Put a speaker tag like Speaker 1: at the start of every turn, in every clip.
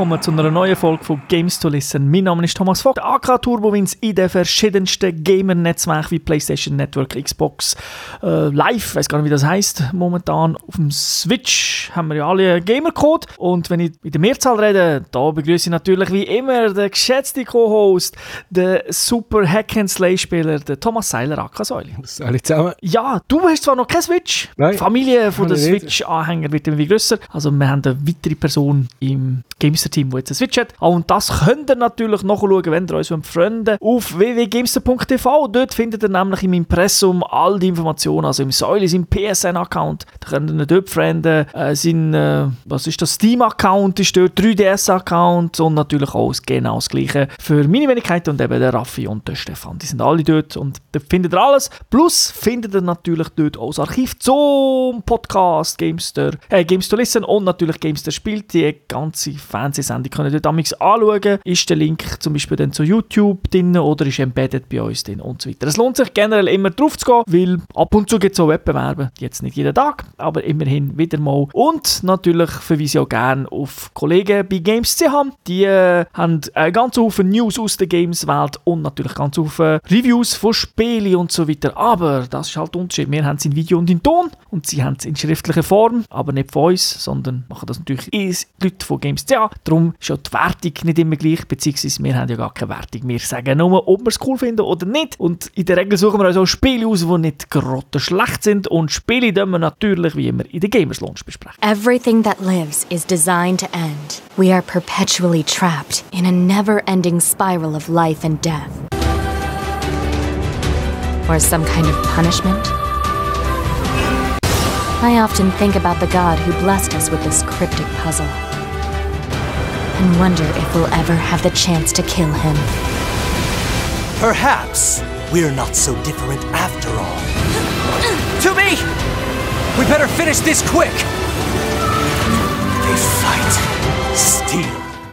Speaker 1: willkommen zu einer neuen Folge von Games to Listen. Mein Name ist Thomas Vogt, AK Turbowins in den verschiedensten Gamer-Netzwerken wie PlayStation Network, Xbox, äh, Live, weiß gar nicht, wie das heißt momentan. Auf dem Switch haben wir ja alle einen Gamer-Code und wenn ich mit der Mehrzahl rede, da begrüße ich natürlich wie immer den geschätzten Co-Host, den super Hack-and-Slay-Spieler, den Thomas Seiler, AK Säuli.
Speaker 2: Alle zusammen.
Speaker 1: Ja, du hast zwar noch kein Switch,
Speaker 2: Nein,
Speaker 1: die Familie von
Speaker 2: nicht.
Speaker 1: Switch-Anhänger wird immer grösser. Also wir haben eine weitere Person im Gamester-Team, die jetzt Switch hat. Ah, Und das könnt ihr natürlich nachschauen, wenn ihr uns Freunde auf www.gamester.tv. Dort findet ihr nämlich im Impressum all die Informationen, also im Säule, im PSN-Account. Da könnt ihr ihn dort frienden. Äh, sein, äh, was ist das, Steam-Account ist dort, 3DS-Account und natürlich auch das- genau das Gleiche für meine Wenigkeit und eben der Raffi und der Stefan. Die sind alle dort und dort findet ihr alles. Plus findet ihr natürlich dort auch das Archiv zum Podcast Gamester, äh, Games to Listen und natürlich Gamester spielt. Die ganze Fernsehsendung könnt ihr amigs anschauen. Ist der Link zum Beispiel dann zu YouTube drin oder ist embedded bei uns drin und so weiter. Es lohnt sich generell immer drauf zu gehen, weil ab und zu gibt es auch Wettbewerbe. Jetzt nicht jeden Tag, aber immerhin wieder mal. Und natürlich verweise ich auch gerne auf Kollegen bei Games.ch. Die äh, haben einen ganzen Haufen News aus der Games-Welt und natürlich ganz Haufen Reviews von Spielen und so weiter. Aber das ist halt Unterschied. Wir haben es in Video und in Ton und sie haben es in schriftlicher Form, aber nicht von uns, sondern machen das natürlich die Leute von Games.ch. Darum ist auch die Wertung nicht immer gleich, beziehungsweise wir haben ja gar keine Wertung. Wir sagen nur, ob wir es cool finden oder nicht. Und in der Regel suchen wir auch Spiele aus, die nicht gerade schlecht sind und Spiele die wir natürlich wie immer in der Gamers Launch besprechen.
Speaker 3: Everything that lives is designed to end. We are perpetually trapped in a never ending spiral of life and death. Or some kind of punishment? I often think about the God who blessed us with this cryptic puzzle. And wonder if we'll ever have the chance to kill him.
Speaker 4: Perhaps we're not so different after all. to me! We better finish this quick! They fight. Steel.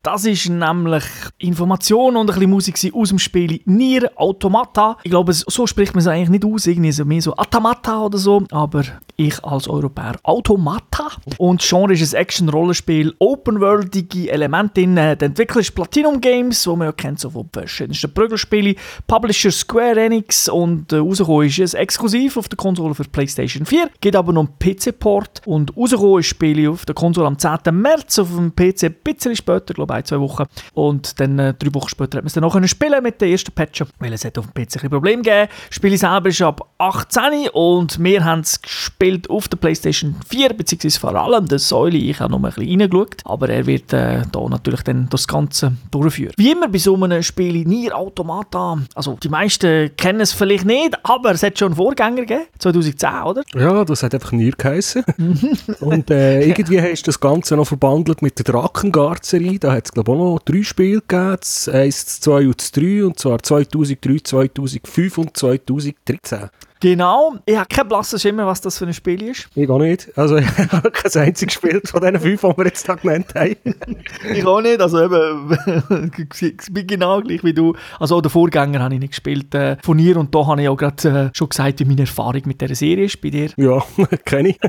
Speaker 1: Das ist nämlich Information und ein bisschen Musik aus dem Spiel Nier Automata. Ich glaube, es- so spricht man es eigentlich nicht aus, irgendwie so mehr so Automata oder so, aber ich als Europäer Automata. Und das Genre ist ein Action-Rollenspiel, open-worldige Elemente drin. Der Entwickler ist Platinum Games, wo man ja kennt, so von verschiedensten Prügelspielen. Publisher Square Enix und äh, rausgekommen ist es exklusiv auf der Konsole für PlayStation 4. Gibt aber noch einen PC-Port und rausgekommen ist das Spiel auf der Konsole am 10. März, auf dem PC ein bisschen später, glaube ich, ein, zwei Wochen. Und dann äh, drei Wochen später hat man es dann noch können spielen mit den ersten Patchen, weil es hat auf dem PC ein Problem gegeben. Das Spiel selber ist ab 18 und wir haben es gespielt auf der PlayStation 4, beziehungsweise vor allem der Säule. Ich habe noch mal ein bisschen reingeschaut, aber er wird äh, da natürlich dann das Ganze durchführen. Wie immer bei so einem Spiel Nier Automata, also die meisten kennen es vielleicht nicht, aber es hat schon einen Vorgänger gegeben, 2010, oder?
Speaker 2: Ja, das hat einfach Nier geheissen. Und äh, irgendwie hast du das Ganze noch verbandelt mit der Drakengard-Serie. Da hat es, glaube ich, auch noch drei Spiele gegeben. Das 1, das 2 und das 3. Und zwar 2003, 2005 und 2013.
Speaker 1: Genau, ich habe keinen blassen Schimmer, was das für ein Spiel ist.
Speaker 2: Ich auch nicht. Also, ich habe kein einziges Spiel von diesen fünf, die wir jetzt da genannt haben.
Speaker 1: Ich auch nicht, also eben, ich bin genau gleich wie du. Also auch den Vorgänger habe ich nicht gespielt äh, von ihr und da habe ich auch gerade äh, schon gesagt, wie meine Erfahrung mit dieser Serie ist bei dir.
Speaker 2: Ja, kenne ich.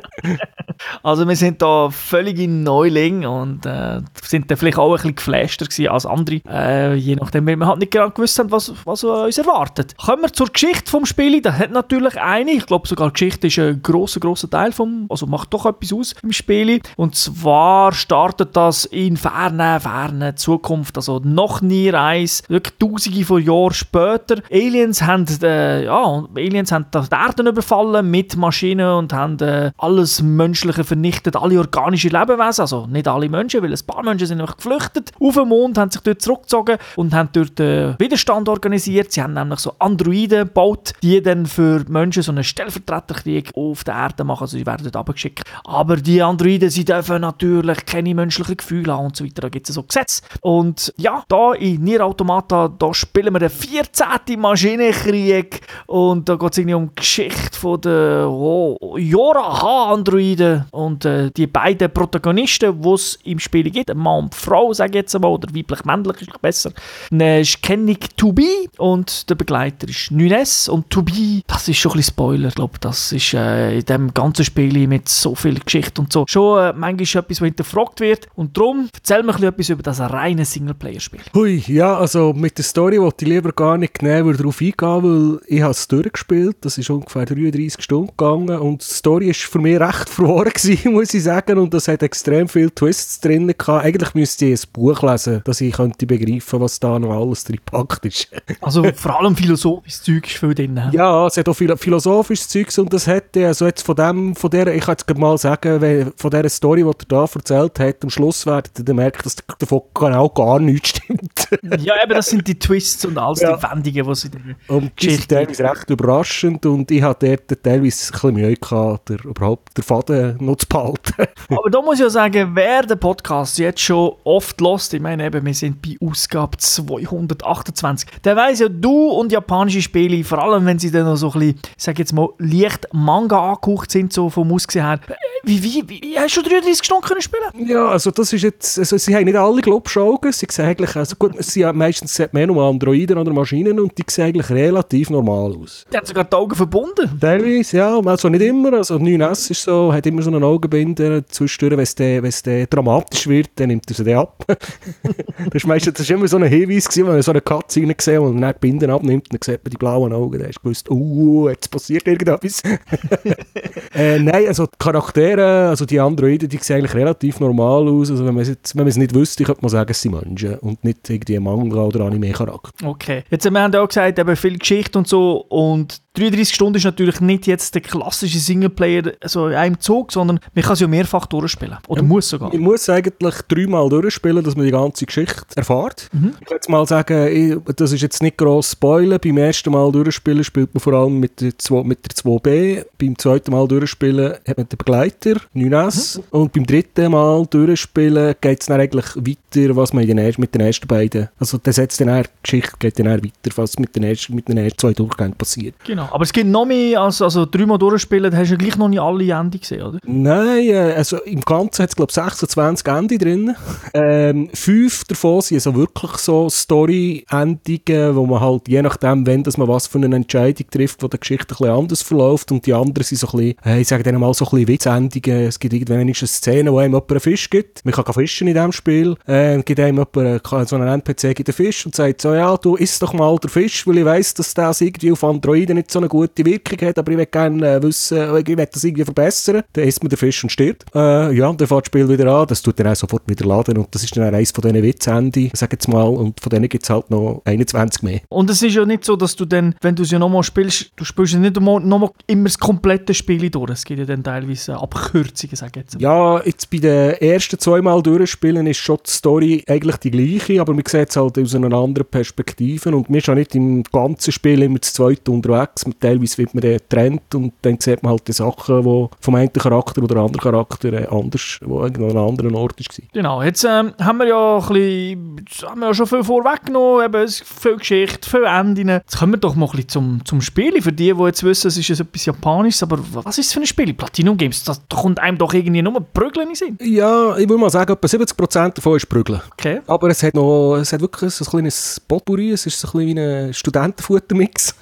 Speaker 1: Also wir sind da völlige Neuling und äh, sind dann vielleicht auch ein bisschen geflashter gewesen als andere, äh, je nachdem, weil wir halt nicht genau gewusst haben, was, was uns erwartet. Kommen wir zur Geschichte vom Spiel. Da hat natürlich eine, ich glaube sogar Geschichte ist ein grosser, grosser Teil vom, also macht doch etwas aus im Spiel. Und zwar startet das in ferner, ferner Zukunft, also noch nie Reis, wirklich tausende von Jahren später. Aliens haben, äh, ja, Aliens haben die Erde überfallen mit Maschinen und haben äh, alles Menschliche vernichtet, alle organische Lebewesen, also nicht alle Menschen, weil ein paar Menschen sind einfach geflüchtet auf den Mond, haben sich dort zurückgezogen und haben dort äh, Widerstand organisiert. Sie haben nämlich so Androiden gebaut, die dann für die Menschen so einen Stellvertreterkrieg auf der Erde machen, also sie werden dort abgeschickt. Aber die Androiden, sie dürfen natürlich keine menschlichen Gefühle haben und so weiter, da gibt es so Gesetze. Und ja, da in Nier Automata, da spielen wir den 14. Maschinenkrieg und da geht es irgendwie um die Geschichte von den oh, Yoraha-Androiden Helden und äh, die beiden Protagonisten, die es im Spiel gibt, Mann und Frau, sage ich jetzt mal, oder weiblich-männlich ist besser. Dann ist Kenning To Be und der Begleiter ist Nunes und To Be, das ist schon ein bisschen Spoiler, ich glaube, das ist äh, in dem ganzen Spiel mit so viel Geschichte und so schon äh, manchmal etwas, was hinterfragt wird und darum erzähl mir etwas über das reine Singleplayer-Spiel.
Speaker 2: Hui, ja, also mit der Story wollte ich lieber gar nicht näher darauf eingehen, weil ich habe es durchgespielt, das ist ungefähr 33 Stunden gegangen und die Story ist für mich recht verloren gewesen, muss ich sagen, und das hat extrem viele Twists drin gehabt. Eigentlich müsste ich ein Buch lesen, dass ich könnte begreifen, was da noch alles drin gepackt ist.
Speaker 1: also vor allem philosophisches Zeug ist viel drin.
Speaker 2: Ja, es hat auch viel philosophisches Zeug und das hätte, also jetzt von dem, von der, ich kann jetzt mal sagen, von dieser Story, die er da erzählt hat, am Schluss werdet ihr merken, dass davon genau gar nichts stimmt.
Speaker 1: ja, eben, das sind die Twists und alles ja. die Wendungen, die sie
Speaker 2: Und die sind teilweise recht überraschend und ich hatte dort teilweise ein bisschen Mühe gehabt, der, überhaupt den Faden noch zu behalten.
Speaker 1: Aber da muss ich ja sagen, wer den Podcast jetzt schon oft lost, ich meine eben, wir sind bei Ausgabe 228, der weiß ja, du und japanische Spiele, vor allem wenn sie dann noch so ein bisschen, ich sag jetzt mal, leicht Manga angehaucht sind, so vom Aussehen her, wie, wie, wie, hast du 33 Stunden können spielen?
Speaker 2: Ja, also das ist jetzt, also sie haben nicht alle Globschaugen, sie sehen eigentlich, also gut, sie haben meistens mehr nur Androiden oder Maschinen und die sehen eigentlich relativ normal aus.
Speaker 1: Die haben sogar die Augen verbunden?
Speaker 2: Teilweise, ja, also nicht immer, also 9S ist so, hat immer so eine Augenbinde zwischendurch, wenn es dramatisch wird, dann nimmt er sie ab. das, ist meistens, das ist immer so ein Hinweis gewesen, wenn man so eine Katze gesehen und dann die Binden abnimmt, dann sieht man die blauen Augen, dann hast du gewusst, uh, jetzt passiert irgendetwas. äh, nein, also die Charaktere, also die Androiden, die sehen eigentlich relativ normal aus, also wenn man es, wenn man es nicht wüsste, könnte man sagen, es sind Menschen und nicht irgendwie ein Manga oder Anime-Charakter.
Speaker 1: Okay, jetzt haben wir auch gesagt, eben viel Geschichte und so und 33 Stunden ist natürlich nicht jetzt der klassische Singleplayer so in einem Zug, sondern man kann es ja mehrfach durchspielen. Oder ja, muss sogar.
Speaker 2: Ich muss eigentlich dreimal durchspielen, dass man die ganze Geschichte erfährt. Mhm. Ich kann jetzt mal sagen, ich, das ist jetzt nicht gross spoilen. Beim ersten Mal durchspielen spielt man vor allem mit der, 2, mit der 2B. Beim zweiten Mal durchspielen hat man den Begleiter, 9S. Mhm. Und beim dritten Mal durchspielen geht es dann eigentlich weiter, was man den ersten, mit den ersten beiden, also das setzt dann die Geschichte geht dann weiter, was mit den ersten, mit den ersten zwei Durchgängen passiert.
Speaker 1: Genau. Aber es gibt noch mehr, als also dreimal durchspielen, hast du ja gleich noch nicht alle Ende gesehen, oder?
Speaker 2: Nein, äh, also im Ganzen hat es glaube ich 26 Ende drin. Ähm, fünf davon sind also wirklich so Story-Endungen, wo man halt je nachdem, wenn dass man was für eine Entscheidung trifft, wo die Geschichte ein bisschen anders verläuft und die anderen sind so ein bisschen, äh, ich sage denen mal so ein bisschen Witzendungen. Es gibt irgendwann eine Szene, wo einem jemand einen Fisch gibt. Man kann fischen in diesem Spiel. Äh, gibt einem jemand, so einen NPC gibt einen Fisch und sagt so, ja, du isst doch mal den Fisch, weil ich weiss, dass das irgendwie auf Androiden nicht so eine gute Wirkung hat, aber ich möchte gerne äh, wissen, äh, ich möchte das irgendwie verbessern. Dann isst man den Fisch und stirbt. Äh, ja, und dann fährt das Spiel wieder an. Das tut dann auch sofort wieder laden und das ist dann eines von diesen Witzenden, sag jetzt mal, und von denen gibt es halt noch 21 mehr.
Speaker 1: Und es ist ja nicht so, dass du dann, wenn du es ja nochmal spielst, du spielst ja nicht nochmal, immer das komplette Spiel durch. Es gibt ja dann teilweise Abkürzungen, sag ich jetzt.
Speaker 2: Ja, jetzt bei den ersten zweimal durchspielen ist schon die Story eigentlich die gleiche, aber man sieht es halt aus einer anderen Perspektive und wir sind nicht im ganzen Spiel immer zu zweit unterwegs teilweise wird man dann getrennt und dann sieht man halt die Sachen, die vom einen Charakter oder anderen Charakter äh, anders, wo an einem anderen Ort war.
Speaker 1: Genau, jetzt ähm, haben wir ja ein bisschen, haben wir ja schon viel vorweggenommen, eben viel Geschichte, viel Enden. Jetzt kommen wir doch mal ein bisschen zum, zum Spielen. Für die, die jetzt wissen, es ist etwas Japanisches, aber was ist es für ein Spiel? Platinum Games, da kommt einem doch irgendwie nur Prügeln in Sinn.
Speaker 2: Ja, ich würde mal sagen, etwa 70% davon ist Prügeln.
Speaker 1: Okay.
Speaker 2: Aber es hat noch, es hat wirklich so ein kleines Potpourri, es ist so ein bisschen wie ein Studentenfuttermix.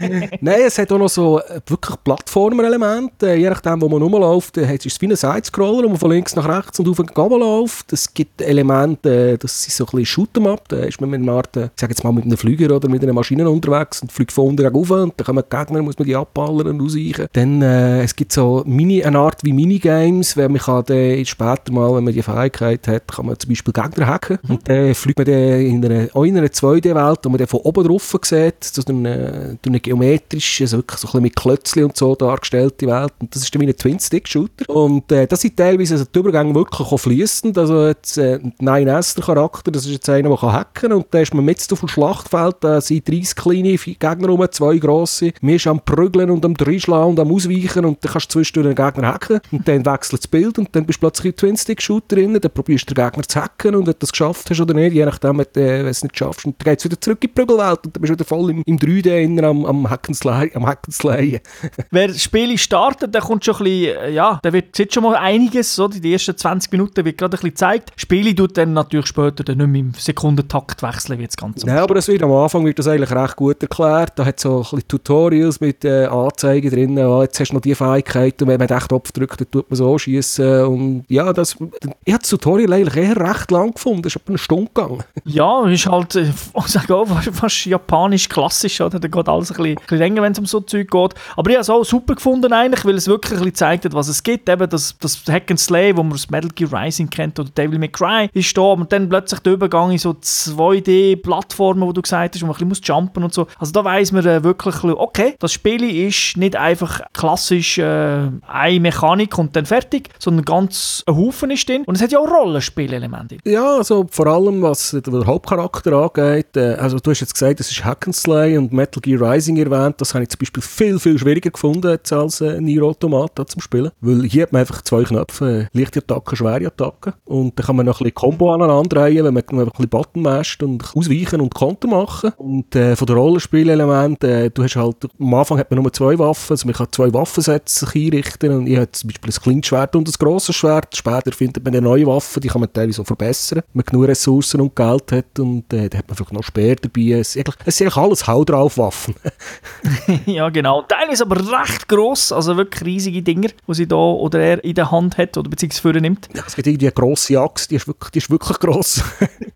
Speaker 2: Nein, es hat auch noch so äh, wirklich Plattformer-Elemente. Je nachdem, wo man rumläuft, äh, ist es wie ein Sidescroller, wo man von links nach rechts und auf und runter läuft. Es gibt Elemente, äh, das sind so ein bisschen Shoot'em-up. Da ist man mit einer Art, ich sage jetzt mal mit einem Flüger oder mit einer Maschine unterwegs und fliegt von unten rauf und dann kommen die Gegner, muss man die abballern und ausweichen. Dann, äh, es gibt so Mini, eine Art wie Minigames, weil man kann dann später mal, wenn man die Fähigkeit hat, kann man zum Beispiel Gegner hacken mhm. und dann fliegt man dann in einer, in einer 2D-Welt, wo man dann von oben drauf sieht, so durch eine, durch eine geometrische, also wirklich so ein bisschen mit Klötzchen und so dargestellte Welt. Und das ist dann wie ein Twin-Stick-Shooter. Und äh, das sind teilweise also die Übergänge wirklich auch fließend. Also jetzt äh, 9S, der Charakter, das ist jetzt einer, der hacken kann. Und da ist man mit auf dem Schlachtfeld, da sind 30 kleine Gegner rum, zwei grosse. Wir sind am Prügeln und am Dreischlagen und am Ausweichen und dann kannst du zwischendurch den Gegner Gegner hacken und dann wechselt das Bild und dann bist du plötzlich im Twin-Stick-Shooter drin, dann probierst du den Gegner zu hacken und wenn du das geschafft hast oder nicht, je nachdem, wenn du es nicht schaffst, und dann geht es wieder zurück in die Prügelwelt und dann bist du wieder voll im, im 3D am, am Hackensleien. Am Hackensleien.
Speaker 1: Wer das Spiel startet, der kommt schon ein bisschen, äh, ja, der wird, sieht schon mal einiges, so, die ersten 20 Minuten wird gerade ein bisschen gezeigt. Spiele tut dann natürlich später dann nicht mehr im Sekundentakt wechseln, wie das Ganze
Speaker 2: Ja, aber das wird, am Anfang wird das eigentlich recht gut erklärt. Da hat so ein bisschen Tutorials mit äh, Anzeigen drin. Oh, jetzt hast du noch die Fähigkeit und wenn man Knopf drückt, dann tut man so schießen. Und ja, das, ich habe das Tutorial eigentlich eher recht lang gefunden. Das ist etwa eine Stunde gegangen.
Speaker 1: Ja, ist halt, äh, ich sage auch, fast japanisch klassisch, oder? Da geht alles ein bisschen, länger, wenn es um so Zeug geht. Aber ich habe es auch super gefunden eigentlich, weil es wirklich ein bisschen zeigt hat, was es gibt. Eben das, das Hack and Slay, wo man aus Metal Gear Rising kennt, oder Devil May Cry, ist da. Und dann plötzlich der Übergang in so 2D-Plattformen, wo du gesagt hast, wo man ein bisschen jumpen und so. Also da weiss man äh, wirklich, okay, das Spiel ist nicht einfach klassisch äh, eine Mechanik und dann fertig, sondern ganz ein Haufen ist drin. Und es hat ja auch Rollenspielelemente.
Speaker 2: Ja, also vor allem was den Hauptcharakter angeht, äh, also du hast jetzt gesagt, es ist Hack'n'Slay und Metal Gear Rising erwähnt, das habe ich zum Beispiel viel, viel schwieriger gefunden jetzt als äh, Nier Automata zum Spielen, weil hier hat man einfach zwei Knöpfe, äh, leichte Attacke, schwere Attacke und dann kann man noch ein bisschen Combo aneinander reihen, wenn man, ein bisschen Button masht und ausweichen und Konter machen und äh, von den Rollenspielelementen, äh, du hast halt, am Anfang hat man nur zwei Waffen, also man kann zwei Waffensätze einrichten und ich habe zum Beispiel ein kleines Schwert und ein grosses Schwert, später findet man eine neue Waffe, die kann man teilweise auch verbessern, wenn man genug Ressourcen und Geld hat und äh, da hat man vielleicht noch Speer dabei, es, sind eigentlich alles Hau drauf Waffen.
Speaker 1: ja genau, teilweise aber recht gross, also wirklich riesige Dinger, die sie da oder er in der Hand hat oder beziehungsweise führen nimmt.
Speaker 2: Ja, es gibt irgendwie eine grosse Axt, die ist wirklich, die ist wirklich gross.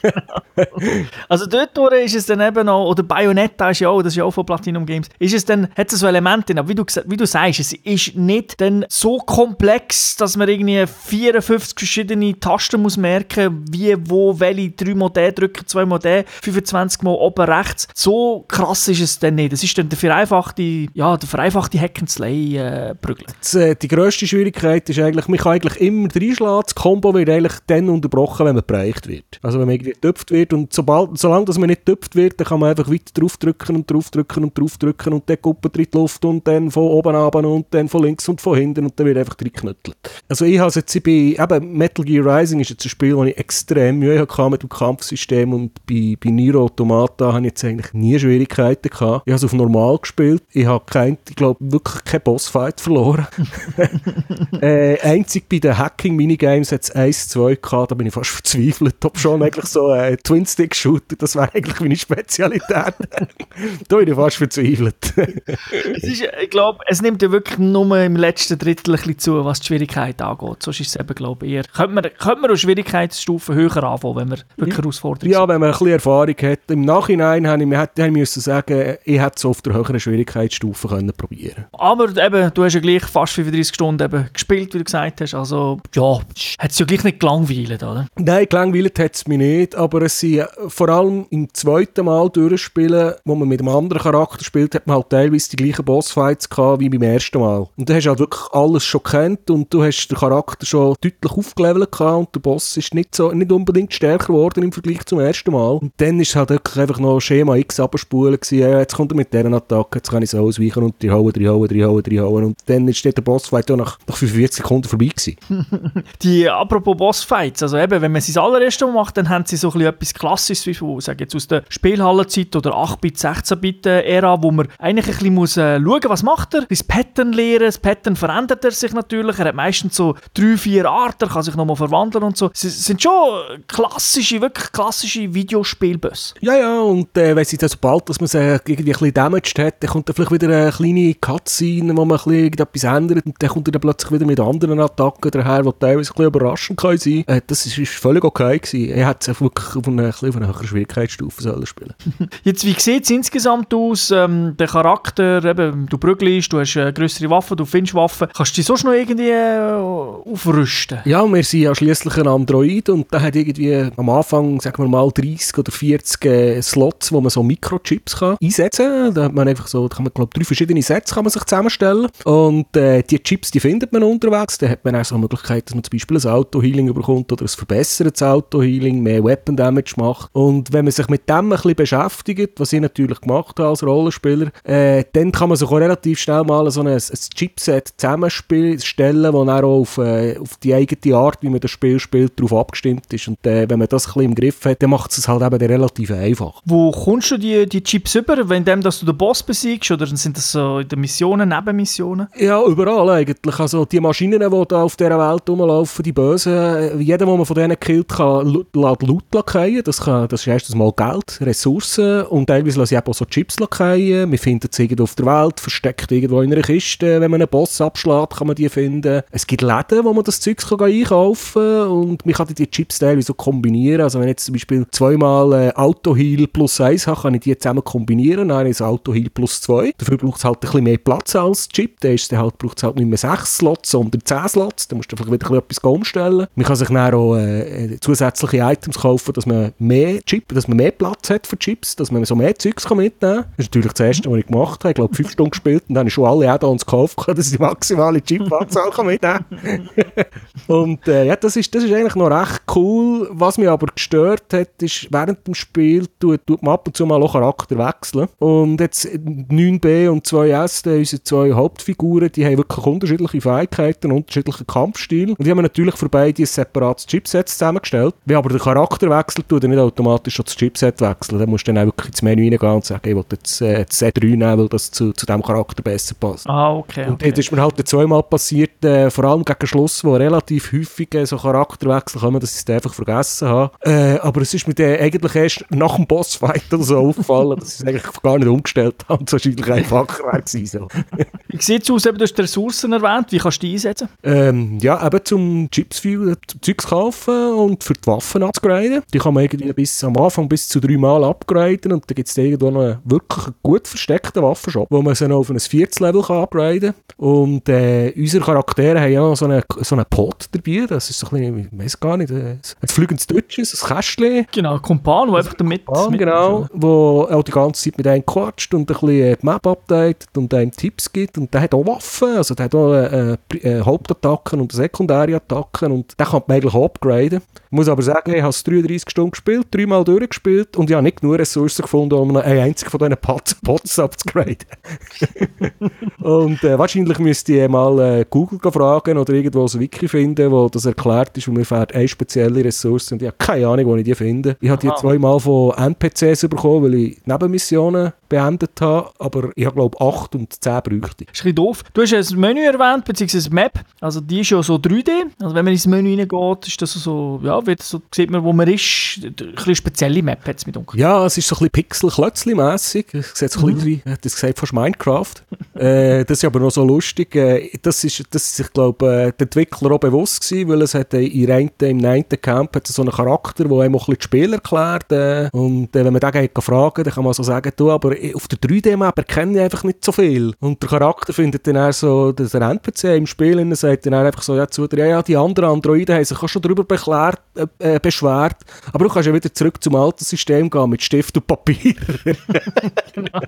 Speaker 1: also dort ist es dann eben noch, oder Bayonetta ist ja auch, das ist ja auch von Platinum Games, ist es dann, hat es so Elemente, aber wie du, wie du sagst, es ist nicht dann so komplex, dass man irgendwie 54 verschiedene Tasten muss merken, wie, wo, welche, 3 mal den drücken, 2 mal den, 25 mal oben rechts. So krass ist es dann nicht. Es ist dann der vereinfachte, ja, der vereinfachte Hack-and-Slay äh, Prügel.
Speaker 2: Äh, die grösste Schwierigkeit ist eigentlich, man kann eigentlich immer reinschlagen, das Combo wird eigentlich dann unterbrochen, wenn man bereicht wird. Also wenn man irgendwie getöpft wird und sobald, solange dass man nicht getöpft wird, dann kann man einfach weiter draufdrücken und draufdrücken und draufdrücken und dann kuppelt in die Luft und dann von oben ab und dann von links und von hinten und dann wird einfach reingeknüttelt. Also ich habe jetzt bei, eben Metal Gear Rising ist jetzt ein Spiel, wo ich extrem Mühe hatte mit dem Kampfsystem und bei, bei Nier Automata habe ich jetzt eigentlich nie Schwierigkeiten gehabt. Ich habe es auf normal gespielt. Ich habe kein, ich glaube, wirklich keinen Bossfight verloren. äh, einzig bei den Hacking-Minigames hat es 1, 2 gehabt, da bin ich fast verzweifelt, ob schon eigentlich so ein Twin-Stick-Shooter, das wäre eigentlich meine Spezialität. da bin ich fast verzweifelt.
Speaker 1: es ist, ich glaube, es nimmt ja wirklich nur im letzten Drittel ein bisschen zu, was die Schwierigkeit angeht. Sonst ist es eben, glaube ich, eher, könnte man, könnte man auch Schwierigkeitsstufen höher anfangen, wenn man wirklich Herausforderungen
Speaker 2: Ja, wenn man ein bisschen Erfahrung hat. Im Nachhinein habe ich, hätte, ich müssen sagen, ich hätte es auf der höheren Schwierigkeitsstufe können probieren
Speaker 1: Aber eben, du hast ja gleich fast 35 Stunden eben gespielt, wie du gesagt hast. Also, ja, hat es ja gleich nicht gelangweilt, oder?
Speaker 2: Nein, gelangweilt hat es mich nicht, aber es sind vor allem im zweiten Mal durchspielen, wo man mit einem anderen Charakter spielt, hat man halt teilweise die gleichen Bossfights gehabt wie beim ersten Mal. Und du hast halt wirklich alles schon kennt und du hast den Charakter schon deutlich aufgelevelt und der Boss ist nicht, so, nicht unbedingt stärker geworden im Vergleich zum ersten Mal. Und dann ist es halt wirklich einfach noch Schema X abspulen ja, jetzt kommt er mit dieser Attacke, jetzt kann ich so ausweichen und die hauen, die hauen, die hauen, die hauen. Und dann ist der Bossfight ja nach, nach 45 Sekunden vorbei
Speaker 1: die, apropos Bossfights, also eben, wenn man sein allererstes Mal macht, dann haben sie so ein etwas Klassisches, wie von, sage jetzt aus der Spielhallenzeit oder 8-Bit, 16-Bit-Ära, wo man eigentlich ein bisschen muss, äh, schauen, was macht er, das Pattern lernen, das Pattern verändert er sich natürlich, er hat meistens so drei, vier Arten, kann sich nochmal verwandeln und so. Es sind schon klassische, wirklich klassische Videospielbösse.
Speaker 2: Ja, ja, und äh, sie dann sobald, dass man sie irgendwie ein bisschen damaged hat, dann kommt dann vielleicht wieder eine kleine Cutscene, wo man ein bisschen etwas ändert und dann kommt er dann plötzlich wieder mit anderen Attacken daher, die teilweise ein bisschen überraschend können sein. Äh, das ist, ist völlig okay gewesen. Er hat es wirklich auf eine, auf eine höhere Schwierigkeitsstufe sollen spielen.
Speaker 1: Jetzt, wie sieht es insgesamt aus? Ähm, der Charakter, eben, du prügelst, du hast äh, größere Waffen, du findest Waffen. Kannst du dich sonst noch irgendwie äh, aufrüsten?
Speaker 2: Ja, wir sind ja schließlich ein Android und der hat irgendwie am Anfang, sagen wir mal, 30 oder 40 äh, Slots, wo man so Mikrochips kann einsetzen kann. Da hat man einfach so, da kann man, glaube drei verschiedene Sets kann man sich zusammenstellen und äh, die Chips, die findet man unterwegs. Da hat man auch so eine Möglichkeit, dass man zum Beispiel ein Auto-Healing bekommt oder ein verbessertes Auto-Healing, mehr Weapon Damage macht. Und wenn man sich mit dem ein bisschen beschäftigt, was ich natürlich gemacht habe als Rollenspieler, äh, dann kann man sich auch relativ schnell mal so ein, ein Chipset zusammenstellen, das dann auch auf, äh, auf die eigene Art, wie man das Spiel spielt, darauf abgestimmt ist. Und äh, wenn man das ein bisschen im Griff hat, dann macht es halt eben relativ einfach.
Speaker 1: Wo kommst du die, die Chips über? Wenn dem, dass du den Boss besiegst? Oder sind das so in den Missionen, Nebenmissionen?
Speaker 2: Ja, überall eigentlich. Also die Maschinen, die da auf dieser Welt rumlaufen, die Bösen, äh, jeder, den man von denen killt, kann Loot lackieren. Das, kann, das ist erstens mal Geld, Ressourcen und teilweise lasse ich auch so Chips lackieren. Wir finden sie irgendwo auf der Welt, versteckt irgendwo in einer Kiste. Wenn man einen Boss abschlägt, kann man die finden. Es gibt Läden, wo man das Zeug kann einkaufen kann und man kann die Chips teilweise so kombinieren. Also wenn ich jetzt zum Beispiel zweimal äh, Auto Heal plus 1 habe, kann ich die zusammen kombinieren. Dann ist Auto Heal plus 2. Dafür braucht es halt ein bisschen mehr Platz als Chip. Dann halt, braucht es halt nicht mehr 6 Slots, sondern 10 Slots. Da musst du einfach wieder etwas umstellen. Man kann sich dann auch äh, zusätzliche Items kaufen, dass man mehr Chip, dass man mehr Platz hat für Chips, dass man so mehr Zeugs mitnehmen kann. Das ist natürlich das Erste, was ich gemacht habe. Ich glaube, 5 Stunden gespielt und dann habe ich schon alle Add-ons gekauft, dass ich die maximale Chip-Anzahl mitnehmen kann. und äh, ja, das ist, das ist eigentlich noch recht cool. Was mich aber gestört hat, ist, während dem Spiel tut, tut man ab und zu mal auch Charakter wechseln. Und jetzt 9b und 2s, unsere zwei Hauptfiguren, die haben wirklich unterschiedliche Fähigkeiten, unterschiedlichen Kampfstil. Und die haben natürlich für beide ein separates Chipset zusammengestellt. Wenn aber der Charakter wechselt, tut er nicht automatisch schon das Chipset wechseln. Dann musst du dann auch wirklich ins Menü reingehen und sagen, ich will jetzt äh, das Z3 nehmen, weil das zu, zu diesem Charakter besser passt.
Speaker 1: Ah, okay.
Speaker 2: Und das ist mir halt zweimal passiert, äh, vor allem gegen Schluss, wo relativ häufig äh, so Charakterwechsel kommen, dass ich es einfach vergessen habe. Äh, aber es ist mir dann eigentlich erst nach dem Bossfight oder so aufgefallen, dass ich es eigentlich gar nicht umgestellt habe es wahrscheinlich einfacher wäre So.
Speaker 1: Wie sieht es aus, du hast die Ressourcen erwähnt, wie kannst du die einsetzen?
Speaker 2: Ähm, ja, eben zum Chips Zeugs kaufen und für die Waffen upgraden. Die kann man irgendwie bis am Anfang bis zu drei Mal upgraden und dann gibt es irgendwo noch einen wirklich gut versteckten Waffenshop, wo man sie noch auf ein viertes Level kann upgraden Und äh, unsere Charaktere haben ja so einen, so einen Pod dabei, das ist so ein bisschen, ich weiß gar nicht, äh, ein flügendes Deutsches, ein Kästchen.
Speaker 1: Genau, Kumpan, der einfach damit...
Speaker 2: Kumpan, genau, wo auch die ganze Zeit mit einem quatscht und ein bisschen äh, die Map updatet und einem Tipps gibt und der hat auch Waffen, also der hat auch äh, äh, Hauptattacken und sekundäre Attacken und den kann man eigentlich upgraden. Ich muss aber sagen, ich habe es 33 Stunden gespielt, dreimal durchgespielt und ich habe nicht nur Ressourcen gefunden, um einen einzigen von diesen Pots, Pots abzugraden. und äh, wahrscheinlich müsste ich mal äh, Google fragen oder irgendwo ein Wiki finden, wo das erklärt ist, wo mir fährt eine spezielle Ressource und ich habe keine Ahnung, wo ich die finde. Ich habe die zweimal von NPCs bekommen, weil ich Nebenmissionen beendet habe, aber ich habe glaube 8 und 10 bräuchte. Das ist ein
Speaker 1: bisschen doof. Du hast ein Menü erwähnt, beziehungsweise eine Map, also die ist ja so 3D, also wenn man ins Menü reingeht, ist das so, ja, wird so, sieht man, wo man ist, ein bisschen spezielle Map hat es mit
Speaker 2: dunkel. Ja, es ist so ein bisschen Pixel-Klötzli-mässig, es sieht so ein bisschen mhm. wie, das gesagt, fast Minecraft. äh, das ist aber noch so lustig, äh, das ist, das ist ich glaube, äh, der Entwickler auch bewusst gewesen, weil es hat äh, in Rente, im 9. Camp hat so einen Charakter, der einem auch ein bisschen das Spiel erklärt äh, und wenn man den geht fragen, dann kann man so sagen, du, aber auf der 3D-Map erkenne ich einfach nicht so viel. Und der Charakter findet dann auch so, dass der NPC im Spiel sagt dann einfach so, ja, zu dir, ja, ja, die anderen Androiden haben sich auch schon darüber beklärt, äh, beschwert, aber du kannst ja wieder zurück zum alten System gehen, mit Stift und Papier.
Speaker 1: genau.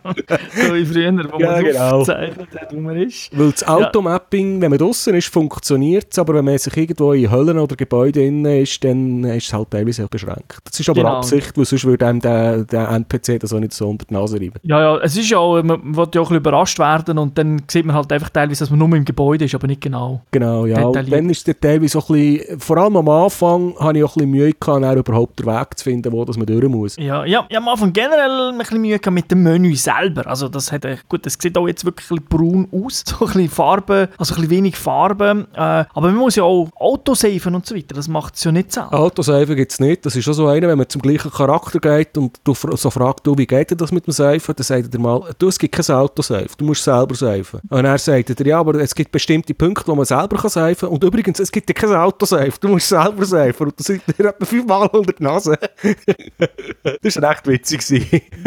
Speaker 1: So wie früher, wo ja, man genau. aufzeichnet hat, wo man ist.
Speaker 2: Weil das Automapping, ja. wenn man draußen ist, funktioniert es, aber wenn man sich irgendwo in Höllen oder Gebäuden ist, dann ist es halt teilweise auch beschränkt. Das ist aber genau. Absicht, weil sonst würde einem der, der NPC das auch nicht so unter die Nase reiben.
Speaker 1: Ja, ja, es ist ja auch, man wird ja auch ein bisschen überrascht werden und dann sieht man halt einfach teilweise, dass man nur im Gebäude ist, aber nicht genau.
Speaker 2: Genau, ja. Und dann ist der teilweise so ein bisschen, vor allem am Anfang hatte ich auch ein bisschen Mühe gehabt, überhaupt den Weg zu finden, wo das man durch muss.
Speaker 1: Ja, ja, ja am Anfang generell ein bisschen Mühe gehabt mit dem Menü selber. Also das hat, gut, das sieht auch jetzt wirklich ein bisschen braun aus, so ein bisschen Farbe, also ein bisschen wenig Farbe, äh, aber man muss ja auch Autosaven und so weiter, das macht es ja nicht selber.
Speaker 2: Autosaven gibt es nicht, das ist schon so einer, wenn man zum gleichen Charakter geht und du so fragst, du, wie geht das mit dem Safen, dann sagt er mal, du, es gibt kein Autosave, du musst selber safen. Und er sagt er, ja, aber es gibt bestimmte Punkte, wo man selber kann safen und übrigens, es gibt ja kein Autosave, du musst selber safen und das sind etwa fünfmal unter die Nase. das war recht witzig.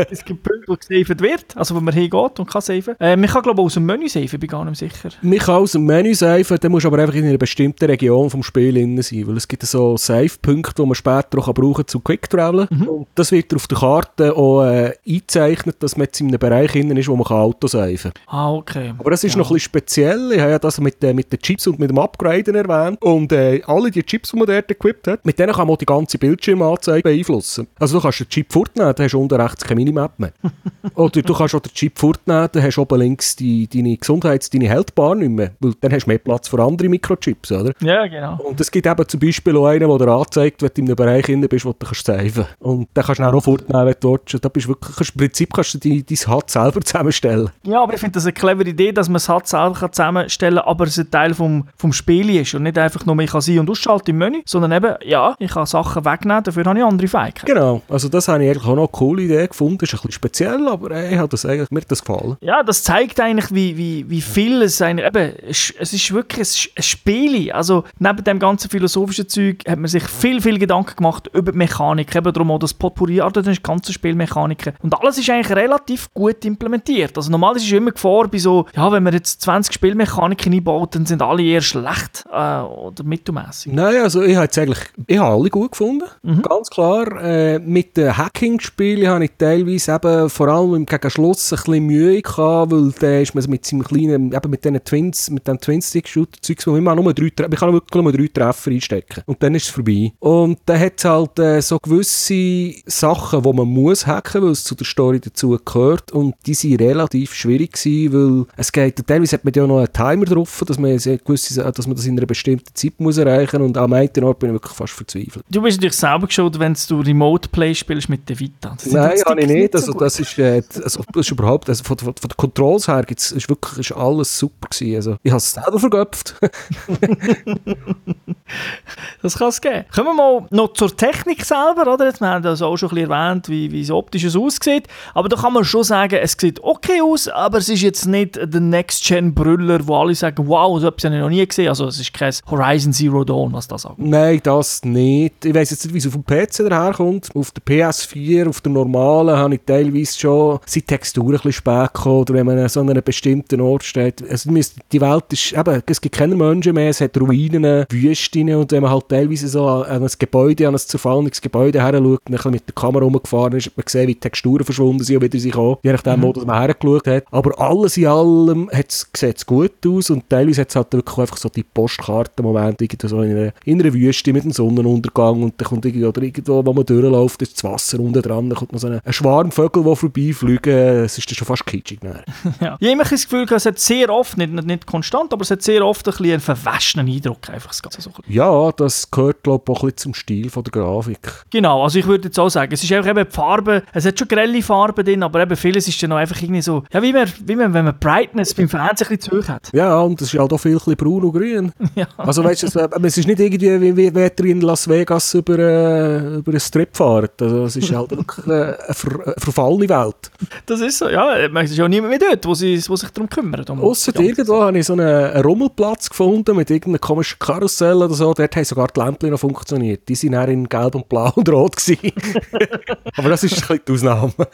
Speaker 1: es gibt Punkte, wo gesaved wird, also wo man hingeht und kann safen. Äh, man kann glaube ich aus dem Menü safen, bin gar nicht sicher.
Speaker 2: Man kann aus dem Menü safen, dann musst du aber einfach in einer bestimmten Region vom Spiel drin sein, weil es gibt so Save-Punkte, die man später auch brauchen zum Quick Travel. Mhm. Und das wird auf der Karte auch äh, eingezeichnet, dass man jetzt in einem Bereich drin ist, wo man Auto safen kann.
Speaker 1: Ah, okay.
Speaker 2: Aber das ist ja. noch ein bisschen speziell. Ich habe ja das mit, äh, mit den Chips und mit dem Upgraden erwähnt. Und äh, alle die Chips, die man dort equipped hat, mit denen kann man die ganze Bildschirmanzeige beeinflussen. Also du kannst den Chip fortnehmen, dann hast du unten rechts keine Minimap mehr. Oder du kannst auch den Chip fortnehmen, dann hast du oben links die, deine Gesundheits-, deine Healthbar nicht mehr, weil dann hast du mehr Platz für andere Mikrochips, oder?
Speaker 1: Ja, genau.
Speaker 2: Und es gibt eben zum Beispiel auch einen, der dir anzeigt, wenn du in einem Bereich drin bist, wo du kannst saven Und den kannst du dann auch fortnehmen, wenn du willst. Da bist wirklich, kannst, Im Prinzip kannst du dein, dein HUD selber zusammenstellen.
Speaker 1: Ja, aber ich finde das eine clevere Idee, dass man es halt selber zusammenstellen kann, aber es ein Teil vom, vom Spiel ist und nicht einfach nur, ich kann sie und ausschalten im Menü, sondern eben, ja, ich kann Sachen wegnehmen, dafür habe ich andere Fähigkeiten.
Speaker 2: Genau, also das habe ich eigentlich auch noch eine coole Idee gefunden. Das ist ein bisschen speziell, aber ey, hat das eigentlich, mir hat das gefallen.
Speaker 1: Ja, das zeigt eigentlich, wie, wie, wie viel es eigentlich, eben, es ist wirklich ein, Spiel. Also neben dem ganzen philosophischen Zeug hat man sich viel, viel Gedanken gemacht über die Mechanik, eben darum auch das Potpourri, also das ist ganze Spielmechaniken. Und alles ist eigentlich relativ gut implementiert. Also normal ist es immer Gefahr bei so, ja, wenn man jetzt 20 Spielmechaniken einbaut, dann sind alle eher schlecht äh, oder mittelmäßig.
Speaker 2: Nein, also ich habe eigentlich, ich habe alle gut gefunden, ganz klar. Äh, mit den Hacking-Spielen habe ich teilweise eben vor allem gegen Schluss ein bisschen Mühe gehabt, weil da ist man mit seinem kleinen, eben mit diesen Twins, mit dem Twin-Stick-Shooter-Zeugs, wo man immer nur drei, Tre- man kann wirklich nur drei Treffer einstecken. Und dann ist es vorbei. Und dann hat es halt äh, so gewisse Sachen, die man muss hacken, weil es zu der Story dazu gehört. Und die sind relativ schwierig gewesen, weil es geht, teilweise hat man ja noch einen Timer drauf, dass man, gewisse, dass man das in einer bestimmten Zeit muss erreichen und am einen Ort bin ich wirklich fast verzweifelt.
Speaker 1: Du bist natürlich selber geschaut, wenn du Remote Play spielst mit der Vita. Das
Speaker 2: Nein, habe ich nicht.
Speaker 1: so
Speaker 2: Also, das ist, äh, also, das ist überhaupt, also von, von, von den Controls her gibt's, ist wirklich ist alles super gewesen. Also, ich habe es selber vergöpft.
Speaker 1: Das kann es geben. Kommen wir mal noch zur Technik selber, oder? Jetzt, wir haben das auch schon ein bisschen erwähnt, wie, wie es optisch aussieht. Aber da kann man schon sagen, es sieht okay aus, aber es ist jetzt nicht der Next-Gen-Brüller, wo alle sagen, wow, so etwas habe ich noch nie gesehen. Also es ist kein Horizon Zero Dawn, was das angeht.
Speaker 2: Nein, das nicht. Ich weiss jetzt nicht, wie es auf dem PC daherkommt. Auf der PS4, auf der normalen, habe ich teilweise schon sind Texturen ein bisschen spät gekommen, oder wenn man an so einem bestimmten Ort steht. Also, die Welt ist, eben, es gibt keine Menschen mehr, es hat Ruinen, Wüsten und wenn man halt teilweise so an ein Gebäude, an ein zerfallendes Gebäude her schaut ein bisschen mit der Kamera rumgefahren ist, hat man gesehen, wie die Texturen verschwunden sind und wieder sie kommen, je nachdem, wo man hergeschaut hat. Aber alles in allem sieht es gut aus und teilweise hat es halt wirklich einfach so die Postkartenmomente, irgendwie so in einer, in einer Wüste mit einem Sonnenuntergang und dann kommt irgendwie, oder irgendwo, wo man durchläuft, ist das Wasser unten dran, dann kommt noch so ein, Schwarm Vögel, die vorbeifliegen, es ist dann schon fast kitschig.
Speaker 1: Ja. Ich habe immer das Gefühl, es hat sehr oft, nicht, nicht konstant, aber es hat sehr oft ein bisschen einen verwaschenen Eindruck. Einfach das Ganze so.
Speaker 2: Ja, das gehört glaube ich auch ein bisschen zum Stil von der Grafik.
Speaker 1: Genau, also ich würde jetzt auch sagen, es ist einfach eben die Farbe, es hat schon grelle Farben drin, aber eben vieles ist dann auch einfach irgendwie so, ja, wie man, wie man wenn man Brightness beim Fernsehen ein bisschen zu hoch hat.
Speaker 2: Ja, und es ist halt auch viel ein bisschen braun und grün.
Speaker 1: Ja.
Speaker 2: Also weißt du, es, es ist nicht irgendwie wie, wie ihr in Las Vegas über, äh, über einen Strip fahrt. Also es ist halt wirklich äh, eine, ver, eine verfallene Welt.
Speaker 1: Das ist so, ja, es ist ja niemand mehr dort, wo, sie, wo sich darum kümmert. Um
Speaker 2: Ausser
Speaker 1: ja.
Speaker 2: Irgendwo habe ich so einen, Rummelplatz gefunden mit irgendeinem komischen Karussell oder so. Dort haben sogar die Lämpchen noch funktioniert. Die sind dann in gelb und blau und rot gewesen. Aber das ist ein bisschen die Ausnahme.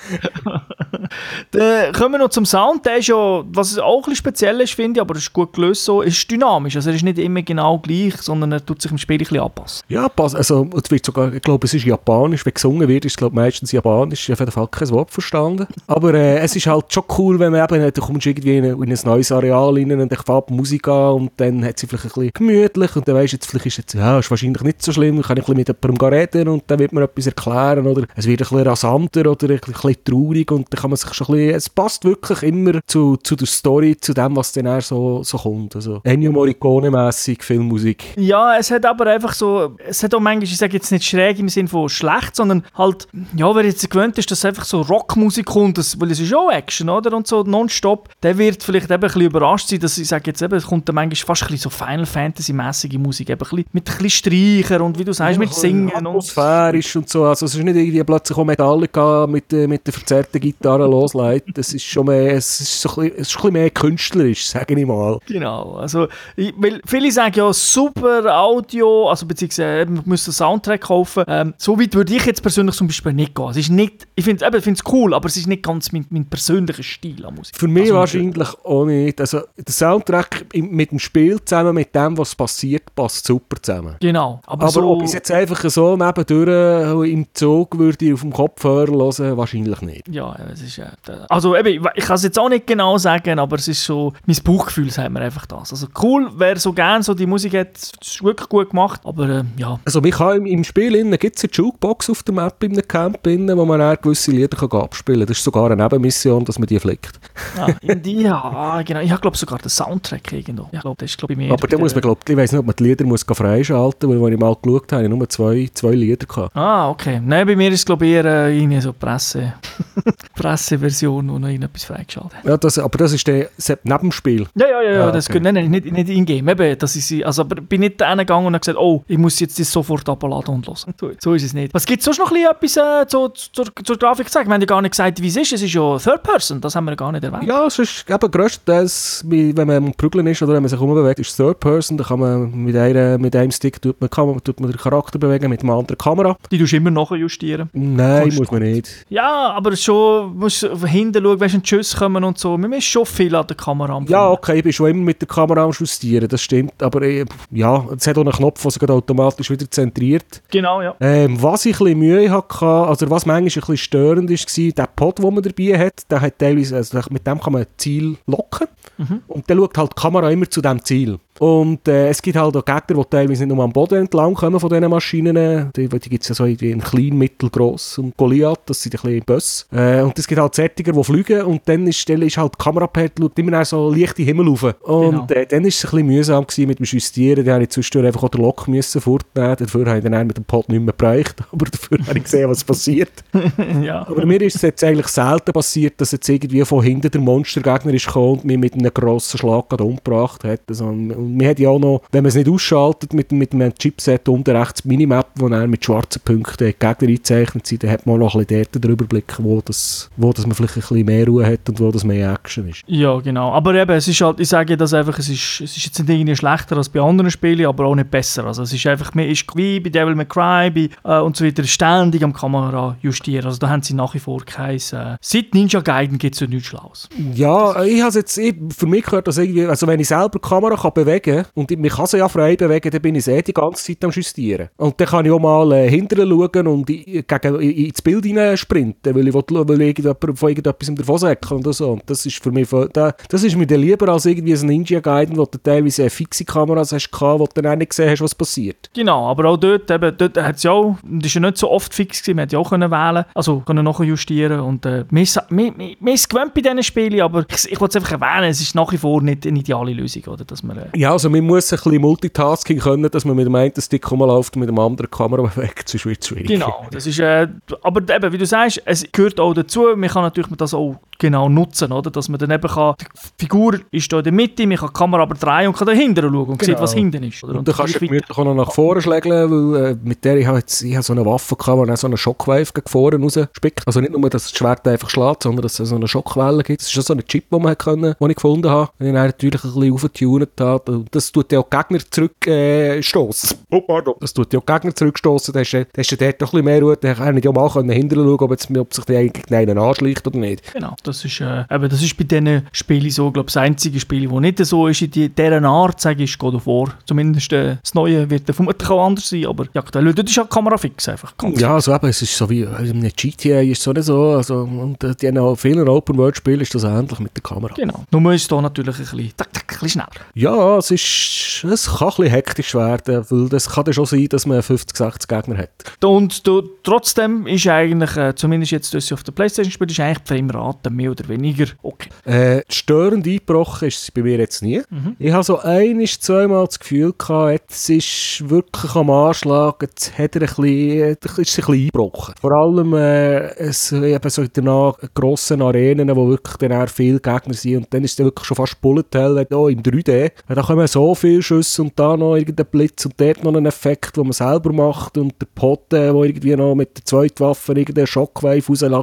Speaker 1: Dann kommen wir noch zum Sound, der ist ja, was auch ein bisschen speziell ist, finde ich, aber es ist gut gelöst so, ist dynamisch, also er ist nicht immer genau gleich, sondern er tut sich im Spiel ein bisschen anpassen.
Speaker 2: Ja, also es wird sogar, ich glaube, es ist japanisch. Wenn gesungen wird, ist es glaube meistens japanisch. Ich habe auf jeden Fall kein Wort verstanden. Aber äh, es ist halt schon cool, wenn man eben, du kommst irgendwie in, in ein neues Areal rein und fängt die Musik an und dann hat sie vielleicht ein bisschen gemütlich und dann weisst jetzt, vielleicht ist jetzt, ja, wahrscheinlich nicht so schlimm, kann ich ein bisschen mit jemandem reden und dann wird mir etwas erklären oder es wird ein bisschen rasanter oder ein bisschen, traurig und dann kann man sich schon ein bisschen, es passt wirklich immer zu, zu der Story, zu dem, was dann so, so kommt. Also Ennio Morricone-mässig Filmmusik.
Speaker 1: Ja, es hat aber einfach so, es hat auch manchmal, ich sage jetzt nicht schräg im Sinne von schlecht, sondern halt, ja, wer jetzt gewöhnt ist, dass einfach so Rockmusik kommt, das, weil es ist auch Action, oder, und so nonstop, der wird vielleicht eben ein bisschen überrascht sein, dass ich sage jetzt eben, es kommt dann manchmal fast ein bisschen so Final Fantasy-mäßige Musik, eben ein bisschen, mit ein bisschen Streicher und wie du sagst, mit Singen und
Speaker 2: atmosphärisch und so. Also es ist nicht irgendwie plötzlich auch Metallica mit, äh, mit der verzerrten Gitarre losleitet. Das ist schon mehr, es ist, so ein bisschen, es ist ein bisschen mehr künstlerisch, sage ich mal.
Speaker 1: Genau, also, ich, weil viele sagen ja super Audio, also beziehungsweise eben, man müsste einen Soundtrack kaufen. Ähm, so weit würde ich jetzt persönlich zum Beispiel nicht gehen. Es ist nicht, ich finde es cool, aber es ist nicht ganz mein, mein persönlicher Stil an Musik.
Speaker 2: Für mich
Speaker 1: Also,
Speaker 2: wahrscheinlich auch nicht. Also der Soundtrack mit dem Spiel zusammen, mit dem, was passiert, passt super zusammen.
Speaker 1: Genau, aber,
Speaker 2: Aber
Speaker 1: so,
Speaker 2: ob ich es jetzt einfach so nebendurch äh, im Zug würde ich auf dem Kopfhörer hören, wahrscheinlich nicht.
Speaker 1: ja, es ist ja, da- also eben, ich, ich kann es jetzt auch nicht genau sagen, aber es ist so, mein Bauchgefühl sagt mir einfach das. Also cool, wer so gerne so die Musik hat, ist wirklich gut gemacht, aber äh, ja.
Speaker 2: Also man kann im, im Spiel gibt es eine Jukebox auf der Map in einem Camp, innen, wo man dann gewisse Lieder kann abspielen kann. Das ist sogar eine Nebenmission, dass man die flickt.
Speaker 1: Ah, in die, ja, genau. Ich habe glaube sogar den Soundtrack irgendwo. Ich glaube, das ist glaube ich mehr.
Speaker 2: Aber da muss man, glaube ich, weiß nicht, ob man die Lieder muss freischalten muss, weil wenn ich mal geschaut habe, ich nur zwei, zwei Lieder gehabt.
Speaker 1: Ah, okay. Nein, bei mir ist es glaube ich eher äh, irgendwie so Presse, Presseversion, wo noch irgendetwas freigeschaltet
Speaker 2: Ja, das, aber das ist der neben dem Spiel.
Speaker 1: Ja, ja, ja, ja das okay. nein, nein, nicht, nicht in-game. Eben, das ist, also, aber bin nicht da gegangen und habe gesagt, oh, ich muss jetzt das sofort abladen und hören. So, so ist es nicht. Was gibt es sonst noch etwas äh, zu, zur, zur Grafik zu sagen? Wir haben ja gar nicht gesagt, wie es ist. Es ist ja Third Person, das haben wir gar nicht erwähnt.
Speaker 2: Ja, es ist eben größtenteils, wenn man am Prügeln ist oder wenn man sich umbewegt, ist Third Person. Da kann man mit, einer, mit einem Stick tut man, kann man, tut man den Charakter bewegen, mit einer anderen Kamera.
Speaker 1: Die tust du immer nachjustieren?
Speaker 2: Nein, Kannst muss man nicht.
Speaker 1: Ja, aber schon, musst hinten schauen, wenn Tschüss kommen und so. Man muss schon viel an der Kamera
Speaker 2: Ja, okay, ich bin schon immer mit der Kamera am Justieren, das stimmt. Aber äh, ja, es hat auch einen Knopf, der sich automatisch wieder zentriert.
Speaker 1: Genau, ja.
Speaker 2: Ähm, was ich ein bisschen Mühe hatte, also was manchmal ein bisschen störend war, der Pod, den man dabei hat, der hat teilweise, also mit dem kann man ein Ziel locken. Mhm. Und dann schaut halt die Kamera immer zu diesem Ziel. Und äh, es gibt halt auch Gegner, die teilweise nicht nur am Boden entlang kommen von diesen Maschinen. Die, die gibt es ja so in klein, mittelgross und Goliath, das sind ein bisschen Böse. Äh, und es gibt halt Sättiger, die fliegen und dann ist, ist halt die Kamerapad schaut immer so leicht in den Himmel rauf. Und genau. äh, dann war es ein bisschen mühsam gewesen mit dem Justieren. Dann habe ich zwischendurch einfach auch den Lock müssen fortnehmen. Dafür habe ich dann mit dem Pod nicht mehr gereicht. Aber dafür habe ich gesehen, was passiert.
Speaker 1: ja.
Speaker 2: Aber mir ist es jetzt eigentlich selten passiert, dass jetzt irgendwie von hinten der Monstergegner ist gekommen und mich mit einem grossen Schlag umgebracht hat. Also, und wir hat ja auch noch, wenn man es nicht ausschaltet, mit, mit einem Chipset unten rechts Minimap, wo dann mit schwarzen Punkten die Gegner eingezeichnet sind, dann hat man noch ein bisschen dort den Überblick, wo, das, wo das man vielleicht ein bisschen mehr Ruhe hat und wo das mehr Action ist.
Speaker 1: Ja, genau. Aber eben, es ist halt, ich sage das einfach, es ist, es ist jetzt nicht irgendwie schlechter als bei anderen Spielen, aber auch nicht besser. Also es ist einfach, man ist wie bei Devil May Cry bei, äh, und so weiter ständig am Kamera justieren. Also da haben sie nach wie vor kein... Äh, seit Ninja Gaiden gibt es ja nichts Schlaues.
Speaker 2: Ja, ich habe jetzt, ich, für mich gehört das irgendwie, also wenn ich selber die Kamera kann bewegen und ich, mich kann sie ja frei bewegen, dann bin ich eh die ganze Zeit am Justieren. Und dann kann ich auch mal äh, hinterher schauen und gegen, ins Bild hinein sprinten, weil ich, will, weil irgendjemand, von irgendetwas davon säckeln oder so. Und das ist für mich, das ist mir dann lieber als irgendwie ein Ninja Gaiden, wo du teilweise fixe Kameras hast, wo du dann auch nicht gesehen hast, was passiert.
Speaker 1: Genau, aber auch dort, eben, dort hat es ja auch, das ist ja nicht so oft fix gewesen, man hätte ja auch können wählen also können nachher justieren und äh, man, ist, man, man gewöhnt bei diesen Spielen, aber ich, ich wollte es einfach erwähnen, es ist nach wie vor nicht eine ideale Lösung, oder, dass man... Äh
Speaker 2: ja, also man muss ein bisschen Multitasking können, dass man mit dem einen Stick rumläuft und mit dem anderen Kamera bewegt, sonst wird es schwierig.
Speaker 1: Genau, das ist, äh, aber eben, wie du sagst, es gehört auch dazu, man kann natürlich das auch genau nutzen, oder? Dass man dann eben kann, die Figur ist da in der Mitte, man kann die Kamera aber drehen und kann dahinter schauen und genau. sieht, was hinten ist.
Speaker 2: Oder? Und, und dann kannst du gemütlich auch noch nach vorne schlägeln, weil äh, mit der ich habe jetzt, ich habe so eine Waffe gehabt, die so eine Schockwave gegen vorne rausspickt. Also nicht nur, dass das Schwert einfach schlägt, sondern dass es so eine Schockwelle gibt. Das ist so ein Chip, den man können, den ich gefunden habe, den ich natürlich ein bisschen aufgetunet habe. Und das tut ja auch Gegner zurückstoßen. Äh, oh, pardon. Das tut ja auch Gegner zurückstoßen. Da hast du dort noch ein bisschen mehr Ruhe. Da kann ich ja mal hinterher schauen, ob, jetzt, ob sich der eigentlich einen anschleicht oder nicht.
Speaker 1: Genau, das ist, äh, eben, das ist bei diesen Spielen so, glaube das einzige Spiel, das nicht so ist in die, dieser Art, sage ich, ist God of War. Zumindest äh, das Neue wird vermutlich auch anders sein, aber ja, dort ist halt Kamera fix einfach.
Speaker 2: ja, also eben, es ist so wie in einem GTA ist es so nicht so, also und äh, in vielen Open-World-Spielen ist das ähnlich mit der Kamera.
Speaker 1: Genau, nur ist es da natürlich ein bisschen, tak, tak, ein bisschen schneller.
Speaker 2: Ja, es ist, es kann ein bisschen hektisch werden, weil das kann ja schon sein, dass man 50, 60 Gegner hat.
Speaker 1: Und du, trotzdem ist eigentlich, äh, zumindest jetzt, dass auf der Playstation spielt, ist eigentlich die Framerate mehr oder weniger okay.
Speaker 2: Äh, störend eingebrochen ist es bei mir jetzt nie. Mhm. Ich habe so ein, zweimal das Gefühl gehabt, jetzt ist wirklich am Anschlag, jetzt hat er ein bisschen, ist ein bisschen eingebrochen. Vor allem äh, es, eben so in den grossen Arenen, wo wirklich dann viele Gegner sind und dann ist es wirklich schon fast Bullet Hell oh, im 3D. Da kommen so viele Schüsse und da noch irgendein Blitz und dort noch ein Effekt, den man selber macht und der Pot, äh, wo irgendwie noch mit der zweiten Waffe irgendeinen Shockwave rauslässt.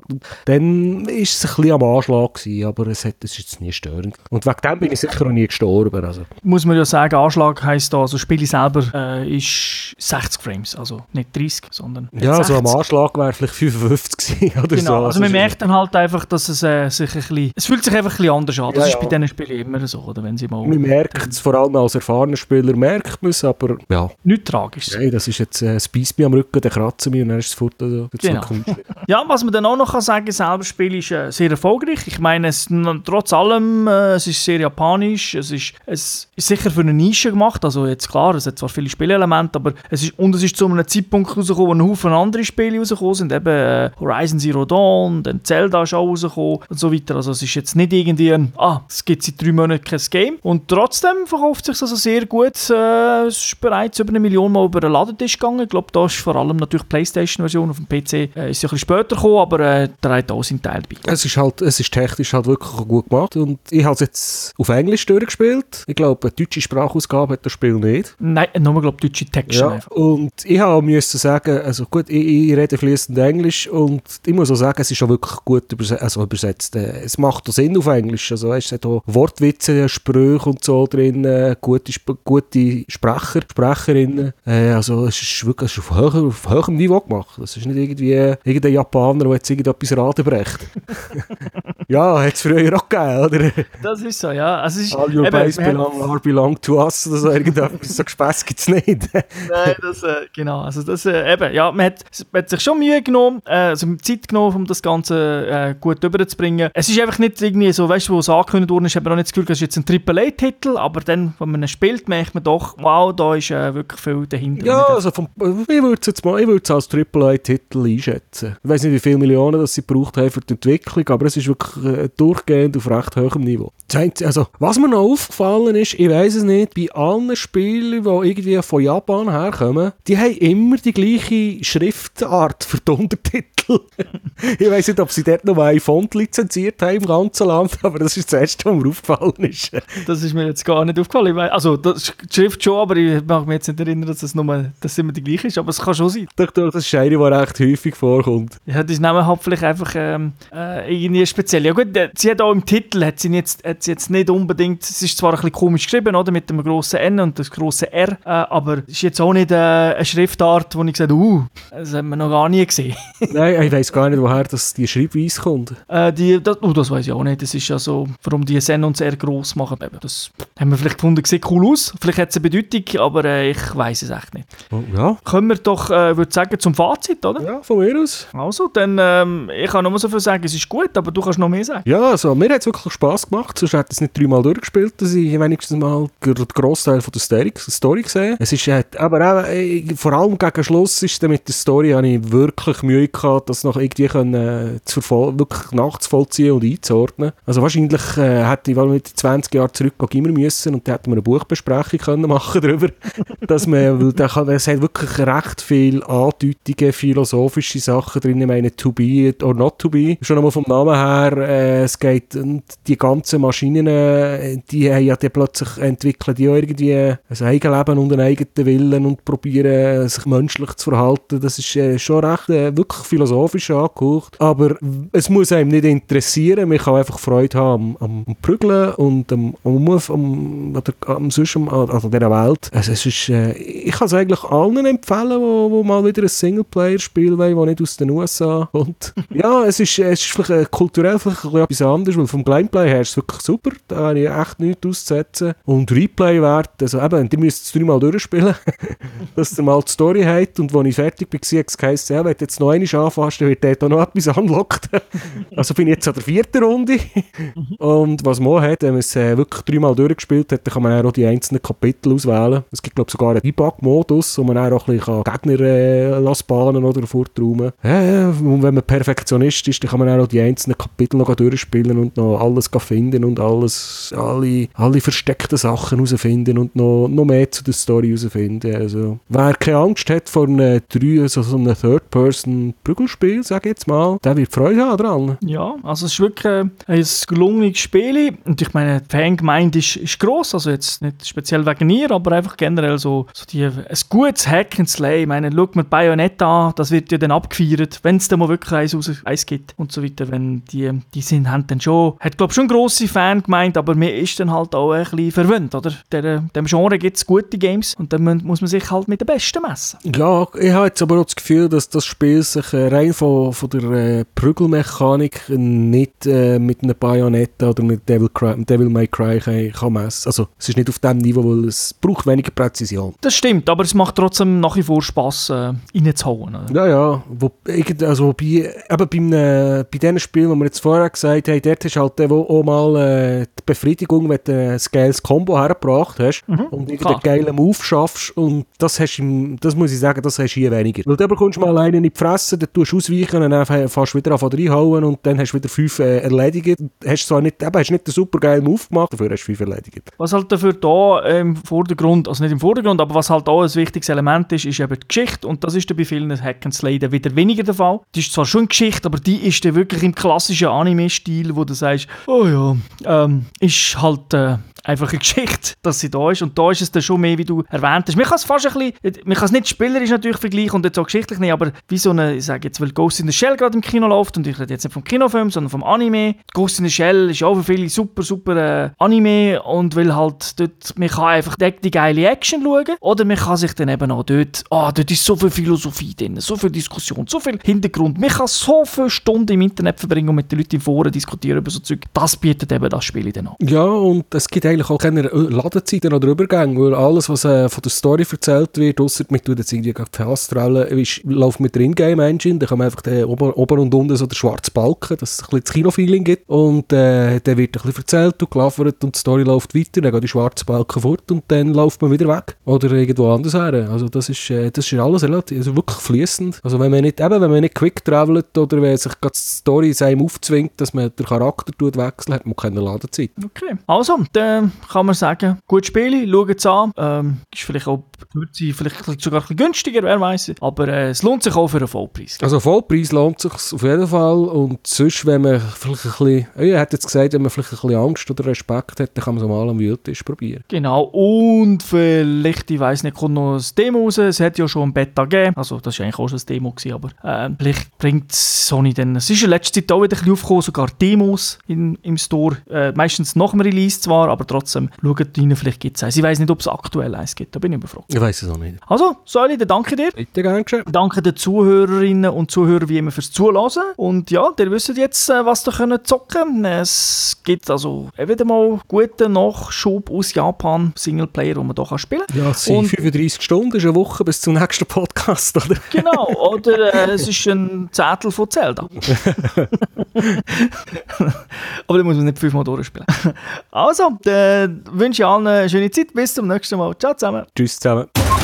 Speaker 2: Dann ist es ein bisschen am Anschlag gewesen, aber es, hat, es ist jetzt nie störend. Und wegen dem bin ich sicher noch nie gestorben. Also.
Speaker 1: Muss man ja sagen, Anschlag heisst da, also das Spiel selber äh, ist 60 Frames, also nicht 30, sondern
Speaker 2: Ja, 60. also am Anschlag wäre vielleicht 55 gewesen oder
Speaker 1: genau,
Speaker 2: so.
Speaker 1: Also, also man merkt dann halt einfach, dass es äh, sich ein bisschen, es fühlt sich einfach ein bisschen anders an. Das ja, ist bei diesen Spielen immer so, oder wenn sie mal...
Speaker 2: Man merkt es, vor allem als erfahrener Spieler merkt man es, aber ja.
Speaker 1: Nicht tragisch.
Speaker 2: Nein, das ist jetzt, äh, es beißt mich am Rücken, dann kratzt mich und dann ist das Foto
Speaker 1: so genau. ja, was man dann auch noch kann sagen, selber Spiel ist äh, sehr erfolgreich erfolgreich. Ich meine, es, trotz allem, äh, es ist sehr japanisch, es ist, es ist sicher für eine Nische gemacht, also jetzt klar, es hat zwar viele Spielelemente, aber es ist, und es ist zu einem Zeitpunkt rausgekommen, wo ein Haufen andere Spiele rausgekommen sind, eben äh, Horizon Zero Dawn, dann Zelda ist auch rausgekommen und so weiter, also es ist jetzt nicht irgendwie ein, ah, es gibt seit drei Monaten kein Game. Und trotzdem verkauft sich also sehr gut, äh, es ist bereits über eine Million Mal über den Ladentisch gegangen, ich glaube, da ist vor allem natürlich die Playstation-Version, auf dem PC äh, ist ein bisschen später gekommen, aber äh, der hat auch seinen Teil dabei.
Speaker 2: Es ist halt, es ist technisch halt wirklich gut gemacht und ich habe es jetzt auf Englisch durchgespielt. Ich glaube, eine deutsche Sprachausgabe hat das Spiel nicht.
Speaker 1: Nein, nur glaube deutsche Texte
Speaker 2: Ja,
Speaker 1: einfach.
Speaker 2: und ich habe müssen sagen, also gut, ich, ich rede fließend Englisch und ich muss auch sagen, es ist auch wirklich gut übersetzt. Also übersetzt. Äh, Es macht auch Sinn auf Englisch. Also weißt, es hat auch Wortwitze, Sprüche und so drin, äh, gute, gute Sprecher, Sprecherinnen. Äh, also es ist wirklich es ist auf, höher, auf höherem Niveau gemacht. Das ist nicht irgendwie irgendein Japaner, der jetzt irgendetwas Raden brecht. ja, hat es früher auch gegeben, oder?
Speaker 1: Das ist so, ja. Also ist,
Speaker 2: All your
Speaker 1: eben,
Speaker 2: base belong, are belong to us oder so irgendetwas. So Gespäss gibt es nicht.
Speaker 1: Nein, das, äh, genau. Also das, äh, eben, ja, man hat, man hat sich schon Mühe genommen, äh, also Zeit genommen, um das Ganze äh, gut rüberzubringen. Es ist einfach nicht irgendwie so, weißt du, wo es angekündigt wurde, ist, hat man auch nicht das Gefühl, das ist jetzt ein AAA-Titel, aber dann, wenn man ihn spielt, merkt man doch, wow, da ist äh, wirklich viel dahinter.
Speaker 2: Ja, also vom, ich würde es jetzt mal, ich würde es als AAA-Titel einschätzen. Ich weiß nicht, wie viele Millionen das sie gebraucht haben für die Entwicklung, aber es ist wirklich durchgehend auf recht hohem Niveau. Also, was mir noch aufgefallen ist, ich weiß es nicht, bei allen Spielen, die irgendwie von Japan herkommen, die haben immer die gleiche Schriftart für die Untertitel. ich weiß nicht, ob sie dort noch mal ein Font lizenziert haben im ganzen Land, aber das ist das Erste, was mir aufgefallen ist.
Speaker 1: Das ist mir jetzt gar nicht aufgefallen. Weiss, also, das ist die Schrift schon, aber ich mag mich jetzt nicht erinnern, dass das nur, dass es immer die gleiche ist, aber es kann schon sein.
Speaker 2: Doch, doch, das ist eine, die recht häufig vorkommt.
Speaker 1: Ja, das Namen hat vielleicht einfach ähm, äh, irgendwie speziell. Ja gut, äh, sie hat auch im Titel, hat sie jetzt, hat sie jetzt nicht unbedingt, es ist zwar ein bisschen komisch geschrieben, oder, mit dem grossen N und das grosse R, äh, aber es ist jetzt auch nicht äh, eine Schriftart, wo ich gesagt habe, uh, das haben wir noch gar nie gesehen.
Speaker 2: Nein, ich weiß gar nicht, woher das die Schreibweise kommt.
Speaker 1: äh, die, das, oh, das weiß ich auch nicht, das ist ja so, warum die N und das R gross machen. Eben, das haben wir vielleicht gefunden, sieht cool aus, vielleicht hat es eine Bedeutung, aber äh, ich weiß es echt nicht.
Speaker 2: Oh, ja.
Speaker 1: Kommen wir doch, äh, würde sagen, zum Fazit, oder?
Speaker 2: ja, von mir aus.
Speaker 1: Also, dann, ähm, ich kann nur so viel sagen, es ist gut, aber du kannst noch mehr sagen.
Speaker 2: Ja, also, mir hat es wirklich Spass gemacht. Sonst hätte ich es nicht dreimal durchgespielt, dass ich wenigstens mal den Großteil von der Story, gesehen Es ist, äh, aber auch, äh, vor allem gegen Schluss ist mit der Story habe ich wirklich Mühe gehabt, das noch irgendwie können, äh, zu wirklich nachzuvollziehen und einzuordnen. Also wahrscheinlich äh, hätte ich wohl mit 20 Jahren zurück immer müssen und dann hätten wir eine Buchbesprechung können machen darüber, dass man, weil da kann, es hat wirklich recht viel Andeutungen, philosophische Sachen drin. Ich meine, to be or not to be. Schon einmal vom Namen her, äh, es geht, und die ganzen Maschinen, äh, die haben ja dann plötzlich entwickelt, die irgendwie ein Eigenleben und einen eigenen Willen und probieren, sich menschlich zu verhalten. Das ist äh, schon recht, äh, wirklich philosophisch angehaucht. Aber es muss einem nicht interessieren. Man kann einfach Freude haben am, am Prügeln und am, Move, am, oder am, am, also dieser Welt. Also es ist, äh, ich kann es eigentlich allen empfehlen, wo, wo mal wieder ein Singleplayer-Spiel wollen, das nicht aus den USA kommt. ja, es ist, es ist vielleicht äh, kulturell bisschen etwas anderes, weil vom Gameplay her ist es wirklich super. Da habe ich echt nichts auszusetzen. Und Replay-Wert, also eben, die müsst es dreimal durchspielen, dass ihr mal die Story habt. Und als ich fertig war, hat es geheißen, ja, wenn du jetzt noch einmal anfasst, dann wird dort auch noch etwas unlocked. also bin ich jetzt an der vierten Runde. Und was man hat, wenn man es äh, wirklich dreimal durchgespielt hat, dann kann man auch die einzelnen Kapitel auswählen. Es gibt, glaube ich, sogar einen Debug-Modus, wo man auch ein bisschen Gegner äh, lassen bahnen oder fortraumen ja, ja, Und wenn man Perfektionist ist, dann kann man auch die einzelnen Kapitel noch durchspielen und noch alles finden und alles, alle, alle versteckten Sachen herausfinden und noch, noch mehr zu der Story herausfinden. Also, wer keine Angst hat vor einem, drei, also so einem Third-Person-Prügelspiel, sage ich jetzt mal, der wird Freude haben dran.
Speaker 1: Ja, also es ist wirklich äh, ein gelungenes Spiel. Und ich meine, die Fangemeinde ist, ist gross, also jetzt nicht speziell wegen ihr, aber einfach generell so, so die, ein gutes Hack and Slay. Ich meine, schaut mir Bayonetta an, das wird ja dann abgefeiert, wenn es dann mal wirklich eins, raus, eins gibt und so weiter. Wenn die, die sind, haben dann schon, hat glaube schon grosse Fangemeinde, aber mir ist dann halt auch ein bisschen verwöhnt, oder? Der, dem Genre gibt es gute Games und dann mu- muss man sich halt mit den Besten messen.
Speaker 2: Ja, ich habe jetzt aber auch das Gefühl, dass das Spiel sich äh, rein von, von der äh, Prügelmechanik nicht äh, mit einer Bayonetta oder mit Devil, Cry, Devil May Cry kann, kann messen. Also es ist nicht auf dem Niveau, weil es braucht weniger Präzision.
Speaker 1: Das stimmt, aber es macht trotzdem nach wie vor Spass, äh, reinzuhauen. Oder?
Speaker 2: Ja, ja. Wo, also bei, eben bei, einem, bei diesen Spielen, die wir jetzt vorher gesagt haben, dort hast du halt auch mal äh, die Befriedigung, wenn du ein geiles Combo hergebracht hast mhm, und einen geilen Move schaffst und das hast im, das muss ich sagen, das hast du hier weniger. Weil du bekommst mal alleine in die Fresse, dann tust du ausweichen und dann fährst du wieder auf reinhauen und dann hast du wieder fünf äh, erledigt. Hast zwar nicht, eben, hast nicht einen super geilen Move gemacht, dafür hast du fünf erledigt.
Speaker 1: Was halt dafür da im Vordergrund, also nicht im Vordergrund, aber was halt da ein wichtiges Element ist, ist eben die Geschichte und das ist dann bei vielen Hack and Slay wieder weniger der Fall. Die ist zwar schon Geschichte, aber die ist dann wirklich im klassischen Anime-Stil, wo du sagst, oh ja, ähm, ist halt äh, einfach eine Geschichte, dass sie da ist. Und da ist es dann schon mehr, wie du erwähnt hast. Man kann es fast ein bisschen, man kann es nicht spielerisch natürlich vergleichen und jetzt auch geschichtlich nicht, aber wie so eine, ich sage jetzt, weil Ghost in the Shell gerade im Kino läuft und ich rede jetzt nicht vom Kinofilm, sondern vom Anime. Ghost in the Shell ist auch für viele super, super äh, Anime und weil halt dort, man kann einfach die geile Action schauen oder man kann sich dann eben auch dort, ah, oh, dort ist so viel Philosophie drin, so viel Diskussion, so viel Hintergrund. Man kann so viele Stunden im Internet verbringen und mit den Leuten im Foren diskutieren über so Zeug. Das bietet eben das Spiel dann auch.
Speaker 2: Ja, und es gibt eigentlich auch keine Ladezeiten oder Übergänge, weil alles, was äh, von der Story erzählt wird, ausser man tut jetzt irgendwie fast ist, läuft mit der Ingame-Engine, da man einfach den Ober, Ober und Unten so den schwarzen Balken, dass es ein bisschen das Kino-Feeling gibt und äh, dann wird ein bisschen erzählt und geliefert und die Story läuft weiter, dann geht die schwarze Balken fort und dann läuft man wieder weg oder irgendwo anders her. Also das ist, äh, das ist alles relativ, also wirklich fließend. Also wenn man nicht, eben, wenn man nicht quick travelt oder wenn sich die Story einem aufzwingt, dass man den Charakter tut wechseln, hat man keine Ladezeit.
Speaker 1: Okay, also, dann kann man sagen, gut spielen, schaut es an. Ähm, ist vielleicht auch vielleicht sogar ein bisschen günstiger, wer weiß. Aber äh, es lohnt sich auch für einen Vollpreis.
Speaker 2: Also Vollpreis lohnt sich auf jeden Fall. Und sonst, wenn man vielleicht ein bisschen, ich hätte jetzt gesagt, wenn man vielleicht ein bisschen Angst oder Respekt hat, dann kann man es mal am Wühltisch probieren.
Speaker 1: Genau. Und vielleicht, ich weiß nicht, kommt noch ein Demo raus. Es hat ja schon ein Beta gegeben. Also das war eigentlich auch schon ein Demo, gewesen, aber äh, vielleicht bringt Sony dann, es ist in letzter Zeit auch wieder ein bisschen aufgekommen, sogar Demos in, im Store. Äh, meistens nach dem Release zwar, aber trotzdem schaut rein, vielleicht gibt es eins. Ich weiß nicht, ob es aktuell eins gibt, da bin ich überfragt.
Speaker 2: Ich weiß es auch nicht.
Speaker 1: Also, Säuli, dann danke dir.
Speaker 2: Bitte, gern geschehen.
Speaker 1: Danke den Zuhörerinnen und Zuhörern wie immer fürs Zuhören. Und ja, ihr wisst jetzt, äh, was ihr könnt zocken Es gibt also wieder mal guten Nachschub aus Japan, Singleplayer, den man hier spielen
Speaker 2: kann. Ja, es sind 35 Stunden, ist eine Woche bis zum nächsten Podcast, oder?
Speaker 1: Genau, oder äh, es ist ein Zettel von Zelda. Aber den muss man nicht fünfmal durchspielen. Also, dann wünsche ich allen eine schöne Zeit. Bis zum nächsten Mal. Ciao zusammen.
Speaker 2: Tschüss zusammen. it.